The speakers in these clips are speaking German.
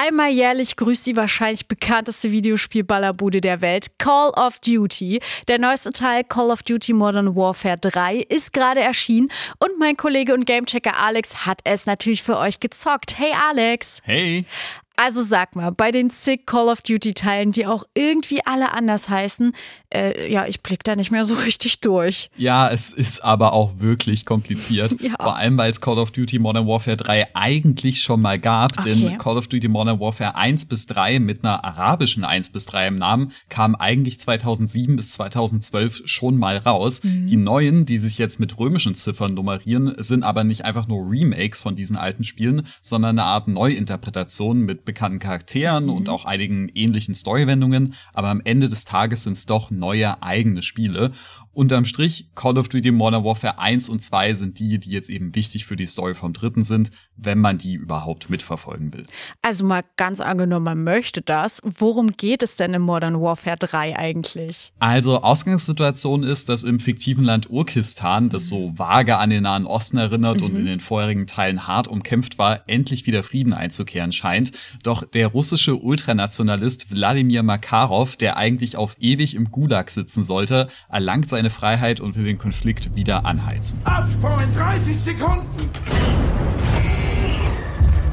Einmal jährlich grüßt die wahrscheinlich bekannteste Videospiel-Ballerbude der Welt, Call of Duty. Der neueste Teil, Call of Duty Modern Warfare 3, ist gerade erschienen und mein Kollege und Gamechecker Alex hat es natürlich für euch gezockt. Hey Alex! Hey! Also sag mal, bei den zig Call of Duty-Teilen, die auch irgendwie alle anders heißen, äh, ja, ich blick da nicht mehr so richtig durch. Ja, es ist aber auch wirklich kompliziert. Ja. Vor allem, weil es Call of Duty Modern Warfare 3 eigentlich schon mal gab. Okay. Denn Call of Duty Modern Warfare 1 bis 3 mit einer arabischen 1 bis 3 im Namen kam eigentlich 2007 bis 2012 schon mal raus. Mhm. Die neuen, die sich jetzt mit römischen Ziffern nummerieren, sind aber nicht einfach nur Remakes von diesen alten Spielen, sondern eine Art Neuinterpretation mit bekannten Charakteren mhm. und auch einigen ähnlichen Storywendungen, aber am Ende des Tages sind es doch neue eigene Spiele. Unterm Strich, Call of Duty Modern Warfare 1 und 2 sind die, die jetzt eben wichtig für die Story vom dritten sind, wenn man die überhaupt mitverfolgen will. Also mal ganz angenommen, man möchte das. Worum geht es denn in Modern Warfare 3 eigentlich? Also Ausgangssituation ist, dass im fiktiven Land Urkistan, das so vage an den Nahen Osten erinnert mhm. und in den vorherigen Teilen hart umkämpft war, endlich wieder Frieden einzukehren scheint. Doch der russische Ultranationalist Wladimir Makarov, der eigentlich auf ewig im Gulag sitzen sollte, erlangt seine Freiheit und will den Konflikt wieder anheizen. Absprung in 30 Sekunden!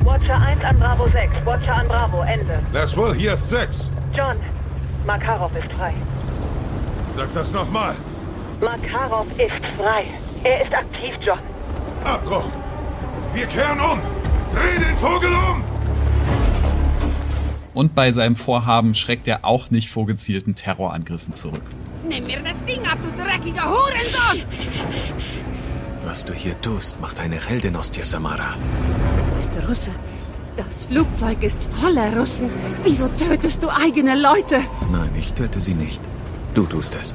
Watcher 1 an Bravo 6. Watcher an Bravo. Ende. Das wohl, hier ist 6. John, Makarov ist frei. Sag das nochmal. Makarov ist frei. Er ist aktiv, John. Abbruch. Wir kehren um. Dreh den Vogel um. Und bei seinem Vorhaben schreckt er auch nicht vor gezielten Terrorangriffen zurück. Nimm mir das Ding ab, du dreckiger Hurensohn! Was du hier tust, macht eine Heldin aus dir, Samara. Bist Russe. Das Flugzeug ist voller Russen. Wieso tötest du eigene Leute? Nein, ich töte sie nicht. Du tust es.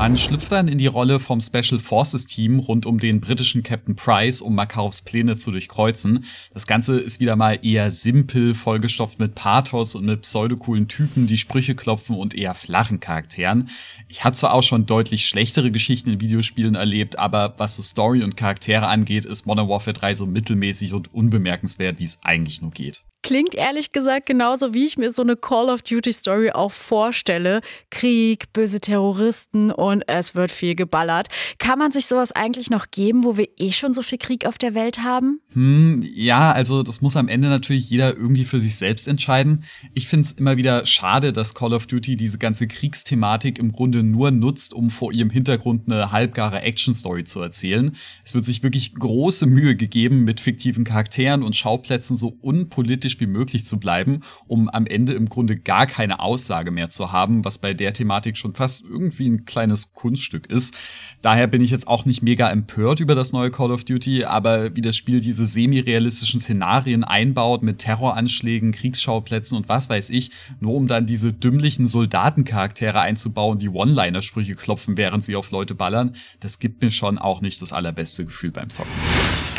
Man schlüpft dann in die Rolle vom Special Forces Team rund um den britischen Captain Price, um Makarovs Pläne zu durchkreuzen. Das Ganze ist wieder mal eher simpel, vollgestopft mit Pathos und mit pseudocoolen Typen, die Sprüche klopfen und eher flachen Charakteren. Ich hatte zwar auch schon deutlich schlechtere Geschichten in Videospielen erlebt, aber was so Story und Charaktere angeht, ist Modern Warfare 3 so mittelmäßig und unbemerkenswert, wie es eigentlich nur geht. Klingt ehrlich gesagt genauso, wie ich mir so eine Call of Duty Story auch vorstelle. Krieg, böse Terroristen und es wird viel geballert. Kann man sich sowas eigentlich noch geben, wo wir eh schon so viel Krieg auf der Welt haben? Hm, ja, also das muss am Ende natürlich jeder irgendwie für sich selbst entscheiden. Ich finde es immer wieder schade, dass Call of Duty diese ganze Kriegsthematik im Grunde nur nutzt, um vor ihrem Hintergrund eine halbgare Action-Story zu erzählen. Es wird sich wirklich große Mühe gegeben, mit fiktiven Charakteren und Schauplätzen so unpolitisch wie möglich zu bleiben, um am Ende im Grunde gar keine Aussage mehr zu haben, was bei der Thematik schon fast irgendwie ein kleines Kunststück ist. Daher bin ich jetzt auch nicht mega empört über das neue Call of Duty, aber wie das Spiel diese semi-realistischen Szenarien einbaut mit Terroranschlägen, Kriegsschauplätzen und was weiß ich, nur um dann diese dümmlichen Soldatencharaktere einzubauen, die One-Liner-Sprüche klopfen, während sie auf Leute ballern, das gibt mir schon auch nicht das allerbeste Gefühl beim Zocken.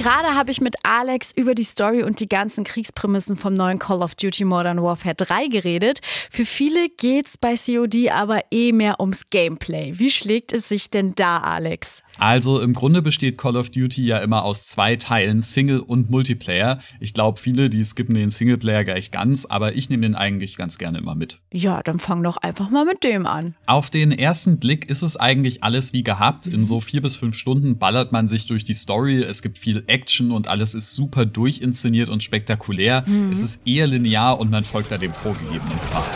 Gerade habe ich mit Alex über die Story und die ganzen Kriegsprämissen vom neuen Call of Duty Modern Warfare 3 geredet. Für viele geht's bei COD aber eh mehr ums Gameplay. Wie schlägt es sich denn da, Alex? Also im Grunde besteht Call of Duty ja immer aus zwei Teilen, Single und Multiplayer. Ich glaube, viele, die skippen den Singleplayer gleich ganz, aber ich nehme den eigentlich ganz gerne immer mit. Ja, dann fang doch einfach mal mit dem an. Auf den ersten Blick ist es eigentlich alles wie gehabt. In so vier bis fünf Stunden ballert man sich durch die Story. Es gibt viel Action und alles ist super durchinszeniert und spektakulär. Mhm. Es ist eher linear und man folgt da dem vorgegebenen Pfad.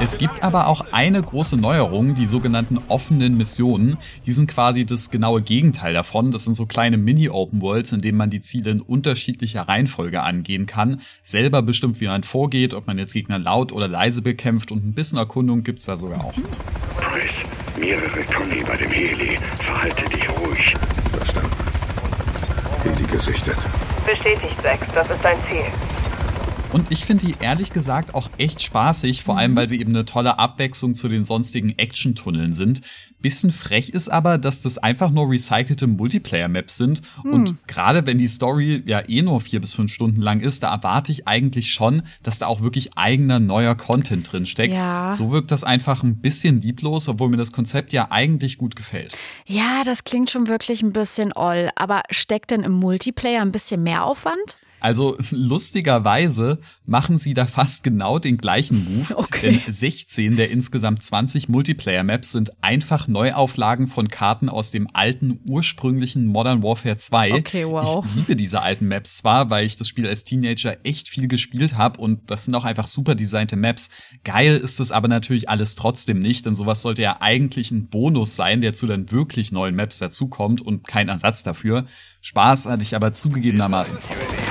Es gibt aber auch eine große Neuerung, die sogenannten offenen Missionen. Die sind quasi das genaue Gegenteil davon. Das sind so kleine Mini-Open Worlds, in denen man die Ziele in unterschiedlicher Reihenfolge angehen kann. Selber bestimmt, wie man vorgeht, ob man jetzt Gegner laut oder leise bekämpft und ein bisschen Erkundung gibt's da sogar auch. Chris, mehrere Conny bei dem Heli. Verhalte dich ruhig. Verstanden. Heli gesichtet. Bestätigt, Sex. Das ist dein Ziel. Und ich finde die ehrlich gesagt auch echt spaßig, vor allem weil sie eben eine tolle Abwechslung zu den sonstigen Action-Tunneln sind. Bisschen frech ist aber, dass das einfach nur recycelte Multiplayer-Maps sind. Hm. Und gerade wenn die Story ja eh nur vier bis fünf Stunden lang ist, da erwarte ich eigentlich schon, dass da auch wirklich eigener neuer Content drin steckt. Ja. So wirkt das einfach ein bisschen lieblos, obwohl mir das Konzept ja eigentlich gut gefällt. Ja, das klingt schon wirklich ein bisschen oll. Aber steckt denn im Multiplayer ein bisschen mehr Aufwand? Also lustigerweise machen sie da fast genau den gleichen Move. Okay. Denn 16 der insgesamt 20 Multiplayer-Maps sind einfach Neuauflagen von Karten aus dem alten, ursprünglichen Modern Warfare 2. Okay, wow. Ich liebe diese alten Maps zwar, weil ich das Spiel als Teenager echt viel gespielt habe und das sind auch einfach super designte Maps. Geil ist das aber natürlich alles trotzdem nicht, denn sowas sollte ja eigentlich ein Bonus sein, der zu dann wirklich neuen Maps dazukommt und kein Ersatz dafür. Spaß hatte ich aber zugegebenermaßen trotzdem.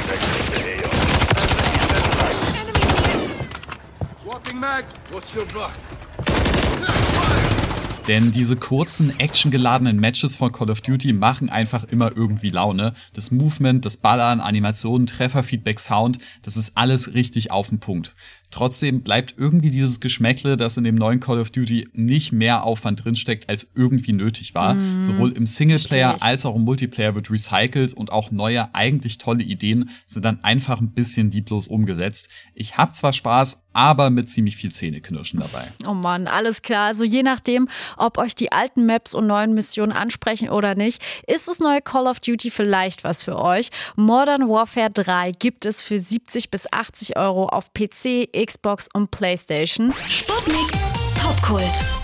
Denn diese kurzen, actiongeladenen Matches von Call of Duty machen einfach immer irgendwie Laune. Das Movement, das Ballern, Animationen, Trefferfeedback, Sound, das ist alles richtig auf den Punkt. Trotzdem bleibt irgendwie dieses Geschmäckle, dass in dem neuen Call of Duty nicht mehr Aufwand drinsteckt, als irgendwie nötig war. Mm, Sowohl im Singleplayer als auch im Multiplayer wird recycelt und auch neue, eigentlich tolle Ideen sind dann einfach ein bisschen lieblos umgesetzt. Ich habe zwar Spaß, aber mit ziemlich viel Zähneknirschen dabei. Oh Mann, alles klar. Also je nachdem, ob euch die alten Maps und neuen Missionen ansprechen oder nicht, ist das neue Call of Duty vielleicht was für euch. Modern Warfare 3 gibt es für 70 bis 80 Euro auf PC, Xbox und PlayStation. Sputnik Popkult.